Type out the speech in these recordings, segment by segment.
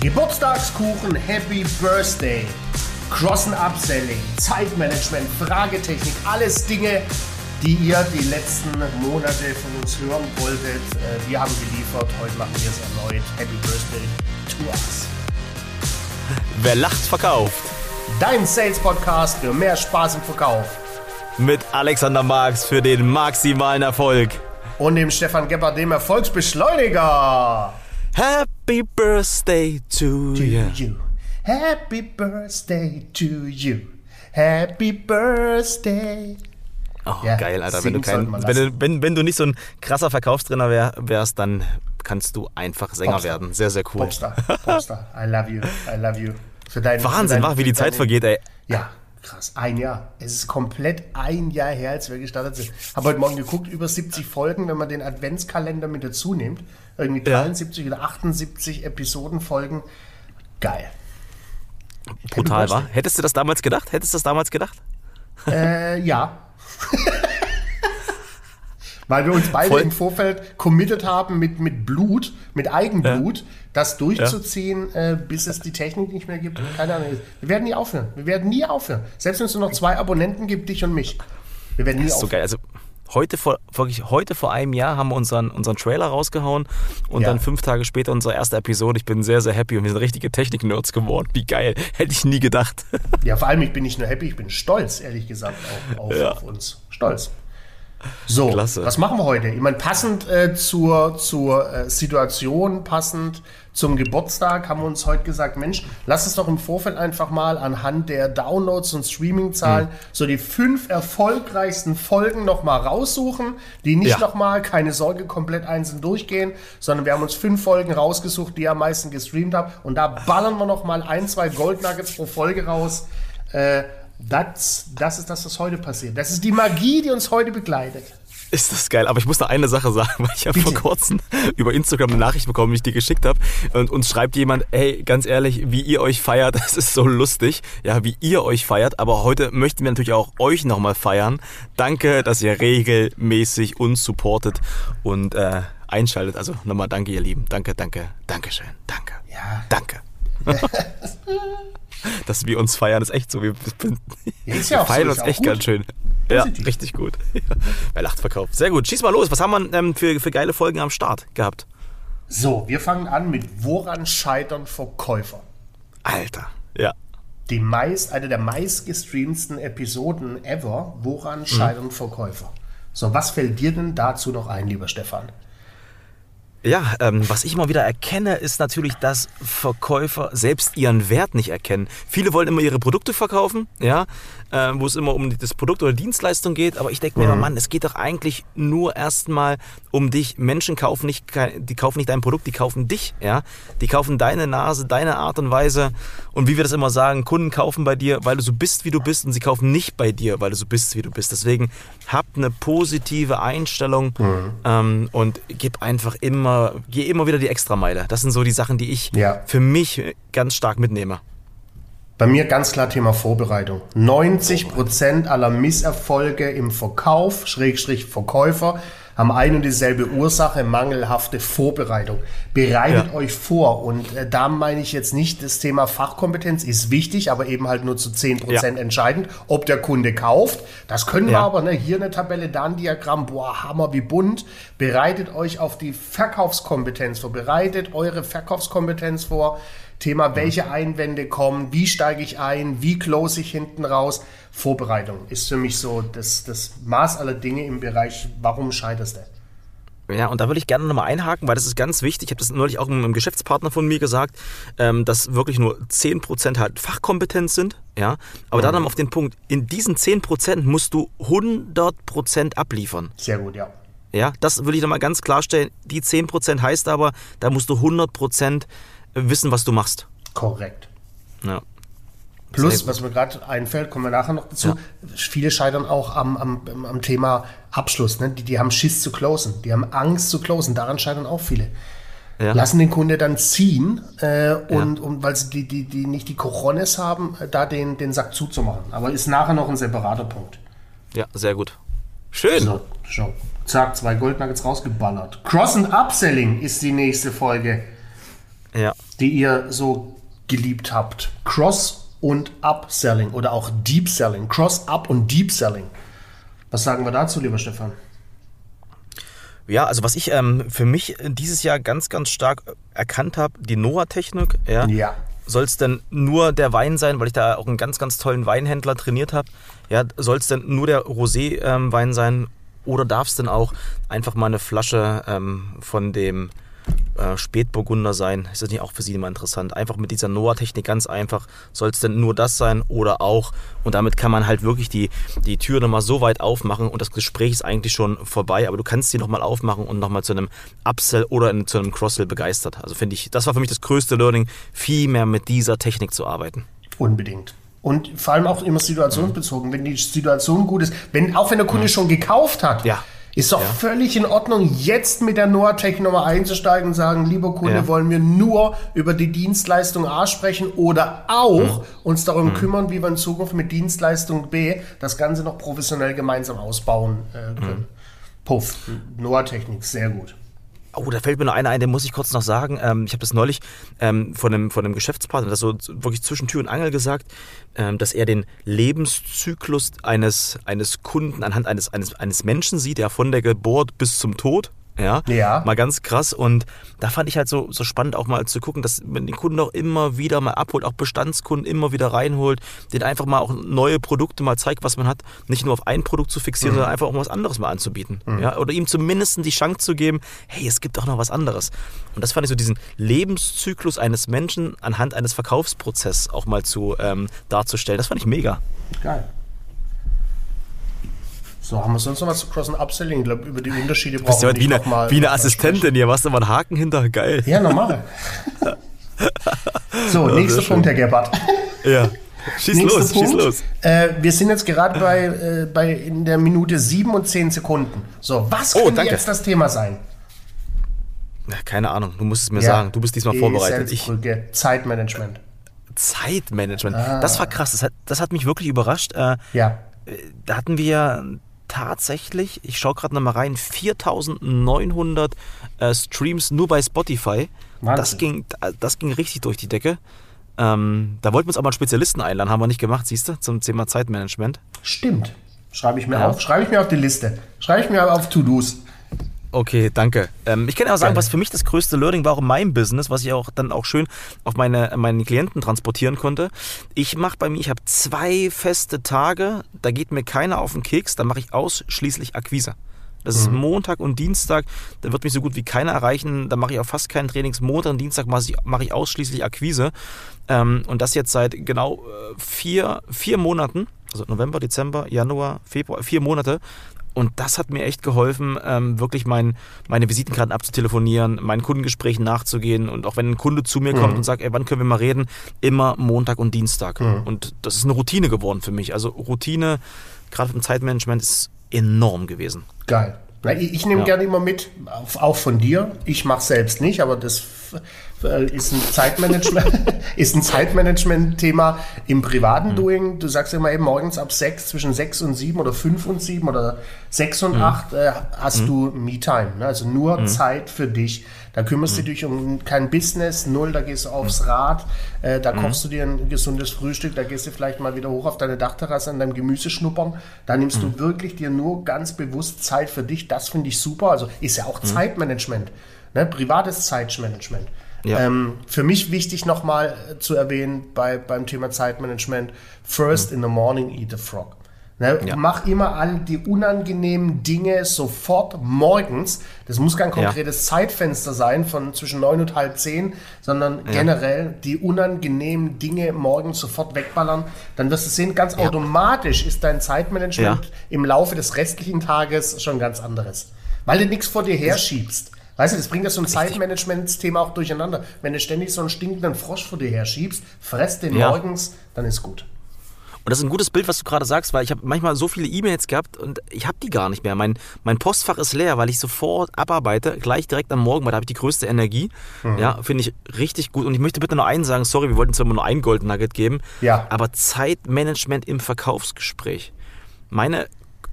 Geburtstagskuchen, Happy Birthday, Crossen Upselling, Zeitmanagement, Fragetechnik, alles Dinge, die ihr die letzten Monate von uns hören wolltet. Äh, Wir haben geliefert, heute machen wir es erneut. Happy Birthday to us. Wer lacht, verkauft. Dein Sales Podcast für mehr Spaß im Verkauf. Mit Alexander Marx für den maximalen Erfolg. Und dem Stefan Gebhardt, dem Erfolgsbeschleuniger. Happy Birthday to To you. you. Happy Birthday to you. Happy Birthday. Oh, Ja, geil, Alter. Wenn du, kein, wenn, du, wenn, wenn du nicht so ein krasser Verkaufstrainer wär, wärst, dann kannst du einfach Sänger Popstar. werden. Sehr, sehr cool. Popstar, Popstar. I love you. I love you. Für dein, Wahnsinn, für dein, wa, wie die Zeit vergeht, ey. Ja, krass. Ein Jahr. Es ist komplett ein Jahr her, als wir gestartet sind. Habe heute Morgen geguckt, über 70 Folgen, wenn man den Adventskalender mit dazu nimmt. Irgendwie Ja. 73 oder 78 Episodenfolgen. Geil. Brutal, war. Hättest du das damals gedacht? Hättest du das damals gedacht? Äh, ja. Weil wir uns beide Voll. im Vorfeld committed haben mit, mit Blut, mit Eigenblut, das durchzuziehen, äh, bis es die Technik nicht mehr gibt. Keine Ahnung. Wir werden nie aufhören. Wir werden nie aufhören. Selbst wenn es nur noch zwei Abonnenten gibt, dich und mich. Wir werden nie Das ist so aufhören. geil. Also heute vor, wirklich heute vor einem Jahr haben wir unseren, unseren Trailer rausgehauen und Ja. dann fünf Tage später unsere erste Episode. Ich bin sehr, sehr happy und wir sind richtige Technik-Nerds geworden. Wie geil. Hätte ich nie gedacht. Ja, vor allem, ich bin nicht nur happy, ich bin stolz, ehrlich gesagt, auf, auf, Ja. auf uns. Stolz. So, Klasse. was machen wir heute? Ich meine, passend äh, zur, zur äh, Situation, passend zum Geburtstag, haben wir uns heute gesagt, Mensch, lass uns doch im Vorfeld einfach mal anhand der Downloads und Streaming-Zahlen Hm. so die fünf erfolgreichsten Folgen nochmal raussuchen, die nicht Ja. nochmal, keine Sorge, komplett einzeln durchgehen, sondern wir haben uns fünf Folgen rausgesucht, die am meisten gestreamt habt und da ballern wir nochmal ein, zwei Gold Nuggets pro Folge raus. Äh, das, das ist das, was heute passiert. Das ist die Magie, die uns heute begleitet. Ist das geil. Aber ich muss noch eine Sache sagen, weil ich habe vor kurzem über Instagram eine Nachricht bekommen, die ich dir geschickt habe. Und uns schreibt jemand, hey, ganz ehrlich, wie ihr euch feiert, das ist so lustig. Ja, wie ihr euch feiert. Aber heute möchten wir natürlich auch euch nochmal feiern. Danke, dass ihr regelmäßig uns supportet und äh, einschaltet. Also nochmal danke, ihr Lieben. Danke, danke, danke schön. Danke. Ja. Danke. dass wir uns feiern, ist echt so. Wir, Ja, ist wir ja so, feiern ist uns ja echt ganz schön. Ja, Positiv. richtig gut. Wer lacht, verkauft. Sehr gut. Schieß mal los. Was haben wir ähm, für, für geile Folgen am Start gehabt? So, wir fangen an mit Woran scheitern Verkäufer? Alter. Ja. Die meist, eine der meistgestreamten Episoden ever. Woran scheitern Verkäufer? So, was fällt dir denn dazu noch ein, lieber Stefan? Ja, ähm, was ich mal wieder erkenne, ist natürlich, dass Verkäufer selbst ihren Wert nicht erkennen. Viele wollen immer ihre Produkte verkaufen, ja, äh, wo es immer um das Produkt oder Dienstleistung geht. Aber ich denke mir immer, Mann, es geht doch eigentlich nur erstmal um dich. Menschen kaufen nicht, die kaufen nicht dein Produkt, die kaufen dich, ja. Die kaufen deine Nase, deine Art und Weise. Und wie wir das immer sagen, Kunden kaufen bei dir, weil du so bist, wie du bist, und sie kaufen nicht bei dir, weil du so bist, wie du bist. Deswegen habt eine positive Einstellung ähm, und gib einfach immer, geh immer wieder die Extrameile. Das sind so die Sachen, die ich Ja. für mich ganz stark mitnehme. Bei mir ganz klar Thema Vorbereitung. 90% aller Misserfolge im Verkauf, Schrägstrich Verkäufer, haben eine und dieselbe Ursache, mangelhafte Vorbereitung. Bereitet Ja. euch vor. Und äh, da meine ich jetzt nicht, das Thema Fachkompetenz ist wichtig, aber eben halt nur zu 10% Ja. entscheidend, ob der Kunde kauft. Das können wir Ja. aber, ne? hier eine Tabelle, da ein Diagramm, boah, Hammer wie bunt. Bereitet euch auf die Verkaufskompetenz vor, bereitet eure Verkaufskompetenz vor. Thema, welche Einwände kommen, wie steige ich ein, wie close ich hinten raus. Vorbereitung ist für mich so das, das Maß aller Dinge im Bereich, warum scheiterst du? Ja, und da würde ich gerne nochmal einhaken, weil das ist ganz wichtig. Ich habe das neulich auch einem Geschäftspartner von mir gesagt, ähm, dass wirklich nur 10% halt Fachkompetenz sind. Ja, aber dann auf den Punkt, in diesen 10% musst du 100% abliefern. Sehr gut, ja. Ja, das will ich nochmal ganz klarstellen. Die 10% heißt aber, da musst du 100% wissen, was du machst. Korrekt. Ja. Plus, was mir gerade einfällt, kommen wir nachher noch dazu, viele scheitern auch am, am, am Thema Abschluss. Ne? Die, die haben Schiss zu closen, die haben Angst zu closen, daran scheitern auch viele. Ja. Lassen den Kunde dann ziehen äh, und, und weil sie die, die, die nicht die Corones haben, äh, da den, den Sack zuzumachen. Aber ist nachher noch ein separater Punkt. ja, sehr gut. Schön. So, schau. Zack, zwei Goldnuggets rausgeballert. Cross and Upselling ist die nächste Folge. Ja. Die ihr so geliebt habt? Cross und Upselling oder auch Deep Selling. Cross-Up und Deep Selling. Was sagen wir dazu, lieber Stefan? Ja, also was ich ähm, für mich dieses Jahr ganz, ganz stark erkannt habe, die Noah-Technik, ja. Ja. Soll es denn nur der Wein sein, weil ich da auch einen ganz, ganz tollen Weinhändler trainiert habe? Ja, soll es denn nur der Rosé-Wein ähm, sein oder darf es denn auch einfach mal eine Flasche ähm, von dem äh, Spätburgunder sein. Ist das nicht auch für Sie immer interessant? Einfach mit dieser Noah-Technik ganz einfach. Soll es denn nur das sein oder auch? Und damit kann man halt wirklich die, die Tür nochmal so weit aufmachen und das Gespräch ist eigentlich schon vorbei, aber du kannst sie nochmal aufmachen und nochmal zu einem Upsell oder in, zu einem Cross-Sell begeistert. Also finde ich, das war für mich das größte Learning, viel mehr mit dieser Technik zu arbeiten. Unbedingt. Und vor allem auch immer situationsbezogen. Wenn die Situation gut ist, wenn, auch wenn der Kunde mhm. schon gekauft hat, ja. Ist doch ja. völlig in Ordnung, jetzt mit der Noatech nochmal einzusteigen und sagen, lieber Kunde, ja. wollen wir nur über die Dienstleistung A sprechen oder auch mhm. uns darum mhm. kümmern, wie wir in Zukunft mit Dienstleistung B das Ganze noch professionell gemeinsam ausbauen äh, können. Mhm. Puff, Noah-Technik, sehr gut. Oh, da fällt mir noch einer ein, den muss ich kurz noch sagen. Ähm, ich habe das neulich ähm, von, einem, von einem Geschäftspartner, das so wirklich zwischen Tür und Angel gesagt, ähm, dass er den Lebenszyklus eines, eines Kunden anhand eines, eines, eines Menschen sieht, der von der Geburt bis zum Tod ja? ja. Mal ganz krass. Und da fand ich halt so, so spannend auch mal zu gucken, dass man den Kunden auch immer wieder mal abholt, auch Bestandskunden immer wieder reinholt, den einfach mal auch neue Produkte mal zeigt, was man hat. Nicht nur auf ein Produkt zu fixieren, mhm. sondern einfach auch mal was anderes mal anzubieten. Mhm. Ja? Oder ihm zumindest die Chance zu geben, hey, es gibt auch noch was anderes. Und das fand ich so diesen Lebenszyklus eines Menschen anhand eines Verkaufsprozesses auch mal zu ähm, darzustellen. Das fand ich mega. Geil. So, haben wir sonst noch was zu Cross- und Upselling? Ich glaube, über die Unterschiede brauchen wir nicht wie eine, mal, wie eine Assistentin hier. Machst du mal einen Haken hinter? Geil. Ja, normal. so, nächster Punkt, Herr Gebhardt. Ja. Schieß Nächster los, Punkt. schieß los. Äh, wir sind jetzt gerade bei, äh, bei in der Minute 7 und 10 Sekunden. So, was oh, könnte jetzt das Thema sein? Keine Ahnung, du musst es mir ja. sagen. Du bist diesmal vorbereitet. Ich, Zeitmanagement. Zeitmanagement. Ah. Das war krass. Das hat, das hat mich wirklich überrascht. Äh, ja. Da hatten wir tatsächlich, ich schaue gerade nochmal rein, 4900 äh, Streams nur bei Spotify. Das ging, das ging richtig durch die Decke. Ähm, da wollten wir uns aber einen Spezialisten einladen, haben wir nicht gemacht, siehst du, zum Thema Zeitmanagement. Stimmt. Schreibe ich mir ja. auf. Schreibe ich mir auf die Liste. Schreibe ich mir auf To-Dos. Okay, danke. Ähm, ich kann ja auch sagen, was für mich das größte Learning war auch in meinem Business, was ich auch dann auch schön auf meine, meine Klienten transportieren konnte. Ich mache bei mir, ich habe zwei feste Tage, da geht mir keiner auf den Keks, da mache ich ausschließlich Akquise. Das ist mhm. Montag und Dienstag, da wird mich so gut wie keiner erreichen, da mache ich auch fast keinen Trainings. Montag und Dienstag mache ich, mache ich ausschließlich Akquise. Ähm, und das jetzt seit genau äh, vier, vier Monaten, also November, Dezember, Januar, Februar, vier Monate. Und das hat mir echt geholfen, ähm, wirklich mein, meine Visitenkarten abzutelefonieren, meinen Kundengesprächen nachzugehen und auch wenn ein Kunde zu mir mhm. kommt und sagt, ey, wann können wir mal reden, immer Montag und Dienstag. Mhm. Und das ist eine Routine geworden für mich. Also Routine, gerade im Zeitmanagement, ist enorm gewesen. Geil. Ich, ich nehme ja. gerne immer mit, auch von dir. Ich mache selbst nicht, aber das ist ein Zeitmanagement, ist ein Zeitmanagement-Thema im privaten mhm. Doing. Du sagst immer eben morgens ab sechs, zwischen sechs und sieben oder fünf und sieben oder sechs und mhm. acht äh, hast mhm. du Me-Time. Ne? Also nur mhm. Zeit für dich. Da kümmerst du mhm. dich um kein Business, null, da gehst du aufs mhm. Rad, äh, da kochst du dir ein gesundes Frühstück, da gehst du vielleicht mal wieder hoch auf deine Dachterrasse an deinem Gemüse schnuppern. Da nimmst du wirklich dir nur ganz bewusst Zeit für dich. Das finde ich super. Also ist ja auch Zeitmanagement. Ne? Privates Zeitmanagement. Ja. Ähm, für mich wichtig nochmal zu erwähnen bei, beim Thema Zeitmanagement, first mhm. in the morning eat a frog. Ne, ja. Mach immer all die unangenehmen Dinge sofort morgens. Das muss kein konkretes ja. Zeitfenster sein von zwischen neun und halb zehn, sondern ja. generell die unangenehmen Dinge morgens sofort wegballern. Dann wirst du sehen, ganz automatisch ist dein Zeitmanagement im Laufe des restlichen Tages schon ganz anderes. Weil du nichts vor dir herschiebst. Weißt du, das bringt ja so ein Zeitmanagement-Thema auch durcheinander. Wenn du ständig so einen stinkenden Frosch vor dir herschiebst, fress den ja. morgens, dann ist gut. Und das ist ein gutes Bild, was du gerade sagst, weil ich habe manchmal so viele E-Mails gehabt und ich habe die gar nicht mehr. Mein, mein Postfach ist leer, weil ich sofort abarbeite, gleich direkt am Morgen, weil da habe ich die größte Energie. Mhm. Ja, finde ich richtig gut. Und ich möchte bitte nur einen sagen, sorry, wir wollten zwar immer nur ein Golden Nugget geben, ja. aber Zeitmanagement im Verkaufsgespräch. Meine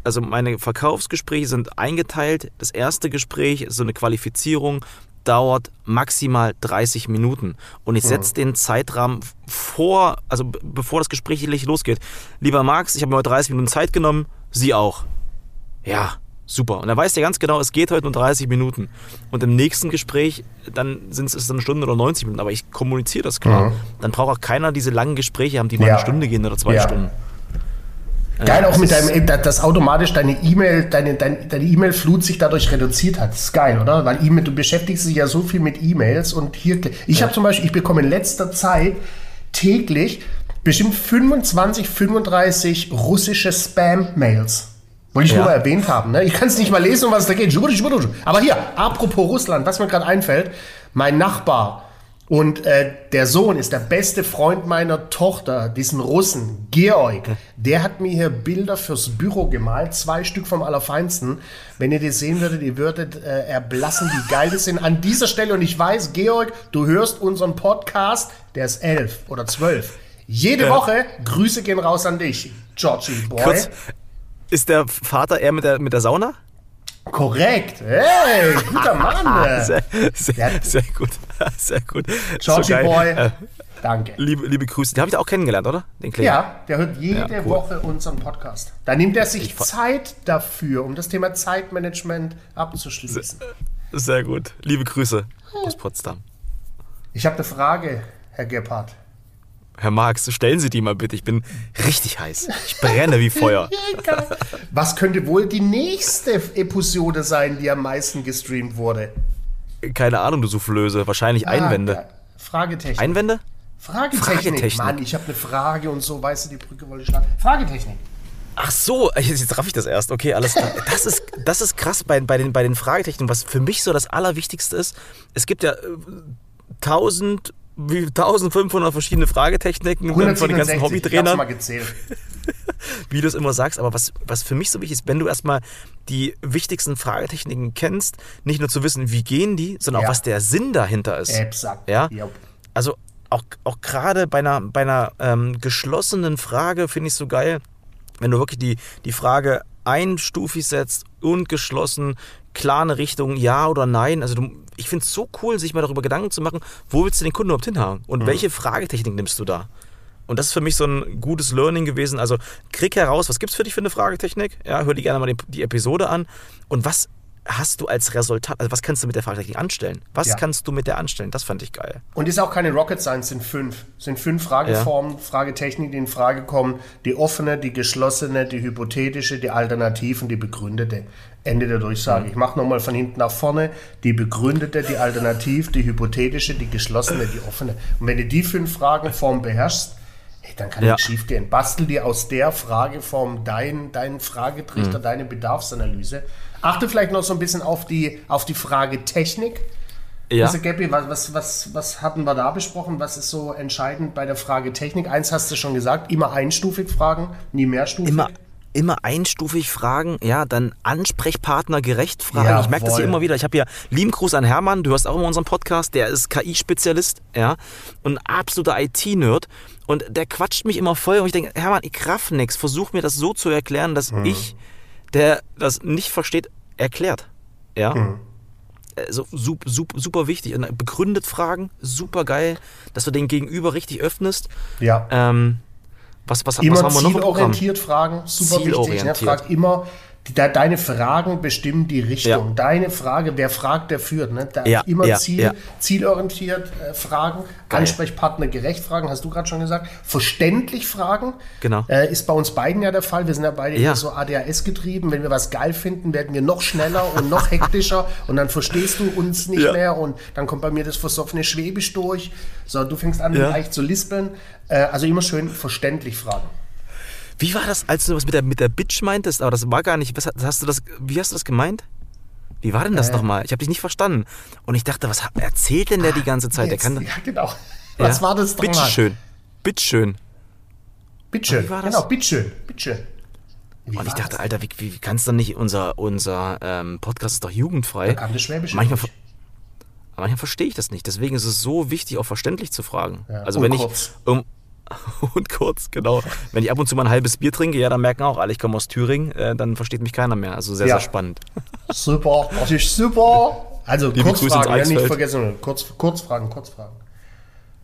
also meine Verkaufsgespräche sind eingeteilt. Das erste Gespräch ist so eine Qualifizierung. dauert maximal 30 Minuten. Und ich setze den Zeitrahmen vor, also bevor das Gespräch losgeht. Lieber Max, ich habe mir heute 30 Minuten Zeit genommen, Sie auch. Ja, super. Und er weiß ja ganz genau, es geht heute nur 30 Minuten. Und im nächsten Gespräch, dann sind es eine Stunde oder 90 Minuten. Aber ich kommuniziere das klar. Dann braucht auch keiner diese langen Gespräche haben, die mal Ja. eine Stunde gehen oder zwei Ja. Stunden. Geil Ja, auch mit deinem, dass automatisch deine E-Mail, deine, deine, deine E-Mail-Flut sich dadurch reduziert hat. Das ist geil, oder? Weil E-Mail, du beschäftigst dich ja so viel mit E-Mails und hier, ich habe zum Beispiel, ich bekomme in letzter Zeit täglich bestimmt 25, 35 russische Spam-Mails. Wollte ich Ja. nur mal erwähnt haben. Ne? Ich kann es nicht mal lesen, um was da geht. Aber hier, apropos Russland, was mir gerade einfällt, mein Nachbar und äh, der Sohn ist der beste Freund meiner Tochter, diesen Russen, Georg. Der hat mir hier Bilder fürs Büro gemalt, zwei Stück vom Allerfeinsten. Wenn ihr die sehen würdet, ihr würdet äh, erblassen, wie geil die sind. An dieser Stelle, und ich weiß, Georg, du hörst unseren Podcast, der ist elf oder zwölf. Jede Woche, Grüße gehen raus an dich, Georgie Boy. Kurz, ist der Vater eher mit der, mit der Sauna? Korrekt. Hey, guter Mann. Sehr, sehr, Der- sehr gut. Sehr gut. Georgie geil. Boy. Äh, Danke. liebe, liebe Grüße. Den habe ich auch kennengelernt, oder? Den. Ja, der hört jede Ja, cool. Woche unseren Podcast. Da nimmt er sich Zeit dafür, um das Thema Zeitmanagement abzuschließen. Sehr gut. Liebe Grüße aus Potsdam. Ich habe eine Frage, Herr Gebhardt. Herr Marx, stellen Sie die mal bitte. Ich bin richtig heiß. Ich brenne wie Feuer. Was könnte wohl die nächste Episode sein, die am meisten gestreamt wurde? Keine Ahnung, du Soufflöse. Wahrscheinlich Einwände. Ah, ja. Fragetechnik. Einwände? Fragetechnik. Fragetechnik. Mann, ich habe eine Frage und so, weißt du, die Brücke wollte ich schlagen. Fragetechnik. Ach so, jetzt, raff ich das erst. Okay, alles klar. Das ist, das ist krass bei, bei, den, bei den Fragetechniken. Was für mich so das Allerwichtigste ist, es gibt ja äh, 1000, wie 1500 verschiedene Fragetechniken dann von den ganzen 167, ich hab's Hobbytrainern. mal gezählt. wie du es immer sagst, aber was, was für mich so wichtig ist, wenn du erstmal die wichtigsten Fragetechniken kennst, nicht nur zu wissen, wie gehen die, sondern Ja. auch was der Sinn dahinter ist. Exakt. Ja? Jupp. Also auch, auch gerade bei einer, bei einer ähm, geschlossenen Frage finde ich es so geil, wenn du wirklich die, die Frage einstufig setzt und geschlossen, klar eine Richtung, ja oder nein. Also du, ich finde es so cool, sich mal darüber Gedanken zu machen, wo willst du den Kunden überhaupt hinhaben und welche Fragetechnik nimmst du da? Und das ist für mich so ein gutes Learning gewesen. Also krieg heraus, was gibt's für dich für eine Fragetechnik? Ja, hör dir gerne mal die, die Episode an. Und was hast du als Resultat, also was kannst du mit der Fragetechnik anstellen? Was Ja. kannst du mit der anstellen? Das fand ich geil. Und ist auch keine Rocket Science, sind fünf. Sind fünf Frageformen, Fragetechniken, die in Frage kommen. Die offene, die geschlossene, die hypothetische, die alternativen, die begründete. Ende der Durchsage. Ich mache nochmal von hinten nach vorne. Die begründete, die alternativ, die hypothetische, die geschlossene, die offene. Und wenn du die fünf Fragenformen beherrschst, ey, dann kann Ja. nichts schief gehen. Bastel dir aus der Frageform deinen dein Fragetrichter, deine Bedarfsanalyse. Achte vielleicht noch so ein bisschen auf die, auf die Fragetechnik. Ja. Also Gabby, was, was, was, was hatten wir da besprochen? Was ist so entscheidend bei der Frage Technik? Eins hast du schon gesagt, immer einstufig fragen, nie mehrstufig. immer, immer einstufig fragen, ja, dann Ansprechpartner gerecht fragen. Jawohl. Ich merke das hier immer wieder. Ich habe hier lieben Gruß an Hermann, du hörst auch immer unseren Podcast, der ist KI-Spezialist, ja, und ein absoluter IT-Nerd. Und der quatscht mich immer voll und ich denke, Hermann, ich raff nix, versuch mir das so zu erklären, dass Mhm. ich, der das nicht versteht, erklärt. Ja. Mhm. Also super, super, super wichtig. Und begründet Fragen, super geil, dass du den Gegenüber richtig öffnest. ja. Ähm, was, was, was immer haben wir noch zielorientiert fragen, super wichtig. Ne? Zielorientiert. Frag immer, deine Fragen bestimmen die Richtung. Ja. Deine Frage, wer fragt, der führt. Ne? Da Ja, immer ja, Ziel, zielorientiert äh, fragen, Geil. Ansprechpartner gerecht fragen, hast du gerade schon gesagt. Verständlich fragen. Genau. Äh, ist bei uns beiden ja der Fall. Wir sind ja beide so ADHS getrieben. Wenn wir was geil finden, werden wir noch schneller und noch hektischer und dann verstehst du uns nicht mehr und dann kommt bei mir das versoffene Schwäbisch durch. So, du fängst an, leicht zu lispeln. Äh, also immer schön verständlich fragen. Wie war das, als du was mit der, mit der Bitch meintest? Aber das war gar nicht. Was, hast du das, wie hast du das gemeint? Wie war denn das Äh. nochmal? Ich habe dich nicht verstanden. Und ich dachte, was erzählt denn der die ganze Zeit? Der Jetzt, kann. ja, genau. Was war das nochmal? Bitteschön. Bitteschön. Bitteschön. Wie war das? Genau, bitteschön. Bitteschön. Wie Und ich dachte, das? Alter, wie, wie kannst du nicht, unser, unser ähm, Podcast ist doch jugendfrei. Da kam das Schwäbische Manchmal, ver- aber manchmal verstehe ich das nicht. Deswegen ist es so wichtig, auch verständlich zu fragen. Ja, also wenn kurz. ich um, und kurz, genau. Wenn ich ab und zu mal ein halbes Bier trinke, ja, dann merken auch alle, ich komme aus Thüringen, äh, dann versteht mich keiner mehr. Also sehr, Ja. sehr spannend. Super, das ist super. Also Liebe Kurzfragen, ja, nicht vergessen. Kurz, Kurzfragen, Kurzfragen.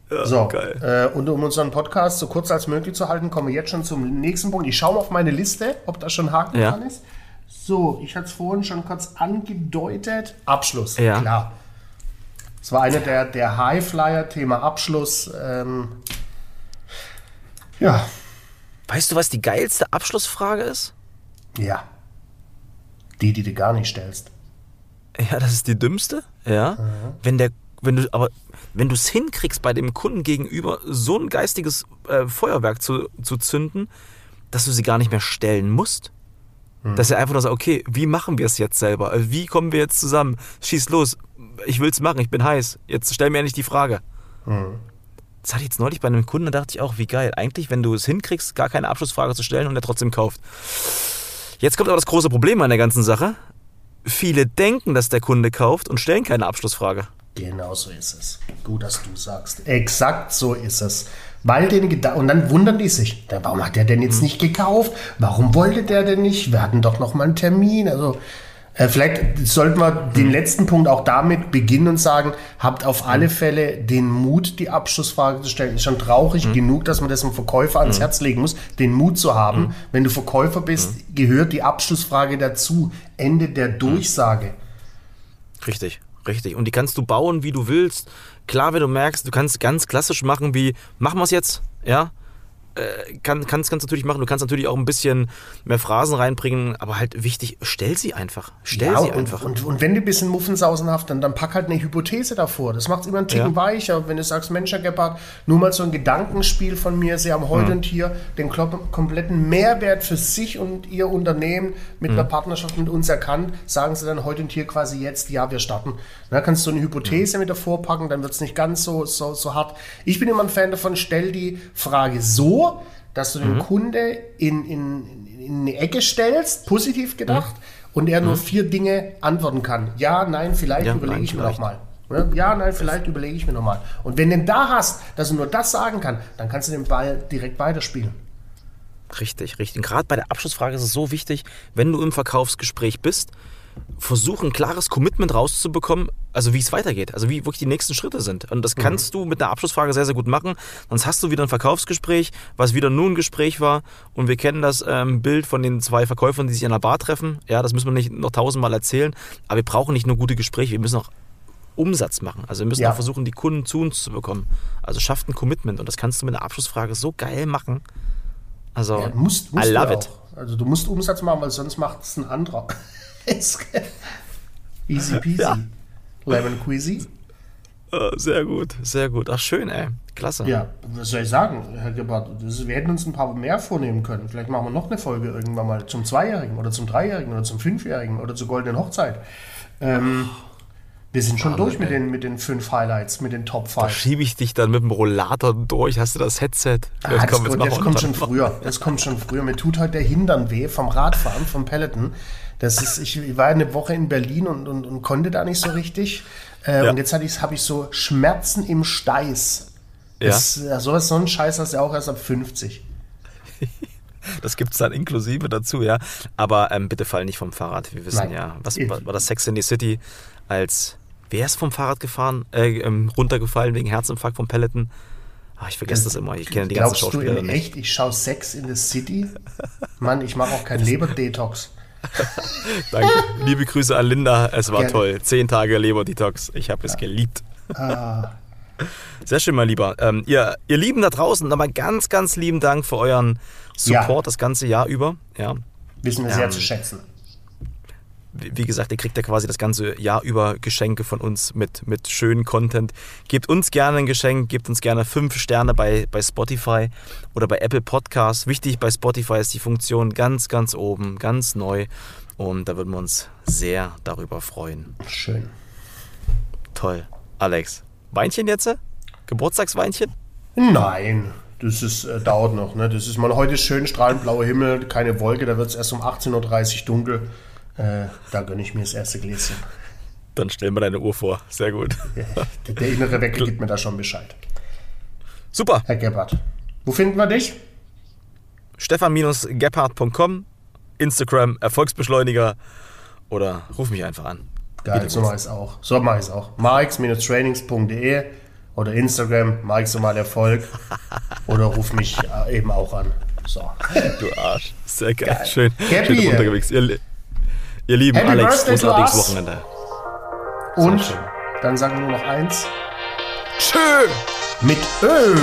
Ja, So, geil. äh, und um unseren Podcast so kurz als möglich zu halten, kommen wir jetzt schon zum nächsten Punkt. Ich schaue mal auf meine Liste, ob da schon Haken Ja. dran ist. So, ich hatte es vorhin schon kurz angedeutet. Abschluss, Ja. klar. Es war einer der, der Highflyer, Thema Abschluss. Ähm, ja, Weißt du, was die geilste Abschlussfrage ist? ja. Die, die du gar nicht stellst. Ja, das ist die dümmste. Ja. Wenn der, wenn du, aber wenn du es hinkriegst, bei dem Kunden gegenüber so ein geistiges äh, Feuerwerk zu, zu zünden, dass du sie gar nicht mehr stellen musst. Dass er einfach nur sagt, okay, wie machen wir es jetzt selber? Also Wie kommen wir jetzt zusammen? Schieß los. Ich will's machen, ich bin heiß. Jetzt stell mir endlich die Frage. Das hatte ich jetzt neulich bei einem Kunden, da dachte ich auch, wie geil. Eigentlich, wenn du es hinkriegst, gar keine Abschlussfrage zu stellen und er trotzdem kauft. Jetzt kommt aber das große Problem an der ganzen Sache. Viele denken, dass der Kunde kauft und stellen keine Abschlussfrage. Genau so ist es. Gut, dass du sagst. Exakt so ist es. Weil den und dann wundern die sich, "Da, warum hat der denn jetzt nicht gekauft? Warum wollte der denn nicht? Wir hatten doch noch mal einen Termin. Also vielleicht sollten wir den letzten Punkt auch damit beginnen und sagen, habt auf alle Fälle den Mut, die Abschlussfrage zu stellen. Ist schon traurig genug, dass man das dem Verkäufer ans Herz legen muss, den Mut zu haben. Wenn du Verkäufer bist, gehört die Abschlussfrage dazu. Ende der Durchsage. Richtig, richtig. Und die kannst du bauen, wie du willst. Klar, wenn du merkst, du kannst ganz klassisch machen, wie machen wir es jetzt, ja. Äh, kann, kannst, kannst natürlich machen. Du kannst natürlich auch ein bisschen mehr Phrasen reinbringen, aber halt wichtig, stell sie einfach. Stell Ja, sie und, einfach. Und, und wenn du ein bisschen muffensausenhaft, dann, dann pack halt eine Hypothese davor. Das macht es immer einen Ticken Ja. weicher. Wenn du sagst, Mensch, Herr Gebhardt, nur mal so ein Gedankenspiel von mir, Sie haben Mhm. heute und hier den kompletten Mehrwert für sich und Ihr Unternehmen mit Mhm. einer Partnerschaft mit uns erkannt, sagen Sie dann heute und hier quasi jetzt, ja, wir starten. Da kannst du eine Hypothese Mhm. mit davor packen, dann wird es nicht ganz so, so, so hart. Ich bin immer ein Fan davon, stell die Frage so, dass du Mhm. den Kunde in, in, in eine Ecke stellst, positiv gedacht, und er nur vier Dinge antworten kann. Ja, nein, vielleicht Mhm. Ja, überlege nein, ich mir nochmal. Ja, nein, vielleicht überlege ich mir nochmal. Und wenn du den da hast, dass er nur das sagen kann, dann kannst du den Ball direkt weiterspielen. Richtig, richtig. Und gerade bei der Abschlussfrage ist es so wichtig, wenn du im Verkaufsgespräch bist, versuch ein klares Commitment rauszubekommen, also wie es weitergeht, also wie wirklich die nächsten Schritte sind. Und das kannst du mit einer Abschlussfrage sehr, sehr gut machen. Sonst hast du wieder ein Verkaufsgespräch, was wieder nur ein Gespräch war. Und wir kennen das ähm, Bild von den zwei Verkäufern, die sich in einer Bar treffen. Ja, das müssen wir nicht noch tausendmal erzählen. Aber wir brauchen nicht nur gute Gespräche, wir müssen auch Umsatz machen. Also wir müssen Ja. auch versuchen, die Kunden zu uns zu bekommen. Also schafft ein Commitment. Und das kannst du mit einer Abschlussfrage so geil machen. Also, Ja, musst, musst I love it. auch. Also du musst Umsatz machen, weil sonst macht es ein anderer. Easy peasy. Ja. Lemon Queasy. Äh, Sehr gut, sehr gut. Ach, schön, ey. Klasse. Ja, was soll ich sagen, Herr Gebhardt? Wir hätten uns ein paar mehr vornehmen können. Vielleicht machen wir noch eine Folge irgendwann mal zum Zweijährigen oder zum Dreijährigen oder zum Fünfjährigen oder zur Goldenen Hochzeit. Ähm, wir sind schon durch mit den, mit den fünf Highlights, mit den Top Da 5. schiebe ich dich dann mit dem Rollator durch. Hast du das Headset? Ah, das, komm, kommt, das kommt schon früher. Das kommt schon früher. Mir tut heute der Hintern weh vom Radfahren, vom Peloton. Das ist, ich war eine Woche in Berlin und, und, und konnte da nicht so richtig. Äh, Ja. Und jetzt hatte ich, habe ich so Schmerzen im Steiß. Ja. Das, ja, sowas, so ein Scheiß hast du ja auch erst ab 50. Das gibt es dann inklusive dazu, ja. Aber ähm, bitte fall nicht vom Fahrrad. Wir wissen Nein. ja, was war, war das Sex in the City als wer ist vom Fahrrad gefahren, äh, ähm, runtergefallen wegen Herzinfarkt vom Peloton? Ah, ich vergesse das immer. Ich kenne die ganzen Glaubst du Schauspieler in nicht. echt, ich schaue Sex in the City? Mann, ich mache auch keinen Leberdetox. Danke. Liebe Grüße an Linda. Es war Gerne. toll. Zehn Tage Leber-Detox. Ich habe es geliebt. Ah, Sehr schön, mein Lieber. Ähm, ihr, ihr Lieben da draußen, nochmal ganz, ganz lieben Dank für euren Support Ja. das ganze Jahr über. Ja. wissen wir Ja, sehr ähm, zu schätzen. Wie gesagt, ihr kriegt ja quasi das ganze Jahr über Geschenke von uns mit, mit schönen Content. Gebt uns gerne ein Geschenk, gebt uns gerne fünf Sterne bei, bei Spotify oder bei Apple Podcasts. Wichtig bei Spotify ist die Funktion ganz, ganz oben, ganz neu. Und da würden wir uns sehr darüber freuen. Schön. Toll. Alex, Weinchen jetzt? Geburtstagsweinchen? Nein, das ist, äh, dauert noch. Ne? Das ist mal heute ist schön strahlend blauer Himmel, keine Wolke, da wird es erst um 18.30 Uhr dunkel. Äh, da gönne ich mir das erste Gläschen. Dann stell mir deine Uhr vor. Sehr gut. Der, der innere Wecker gibt mir da schon Bescheid. Super. Herr Gebhardt, wo finden wir dich? Stefan-gebhardt.com, Instagram, Erfolgsbeschleuniger oder ruf mich einfach an. Geil, so mache ich es auch. So mache ich es auch. marx-trainings.de oder Instagram, Marx mal Erfolg oder ruf mich äh, eben auch an. So. Du Arsch. Sehr geil. geil. Schön. Cappy. Schön unterwegs. Ihr Ihr lieben Happy Alex, großartiges Wochenende. Und dann sagen wir nur noch eins. Tschö! Mit Öl!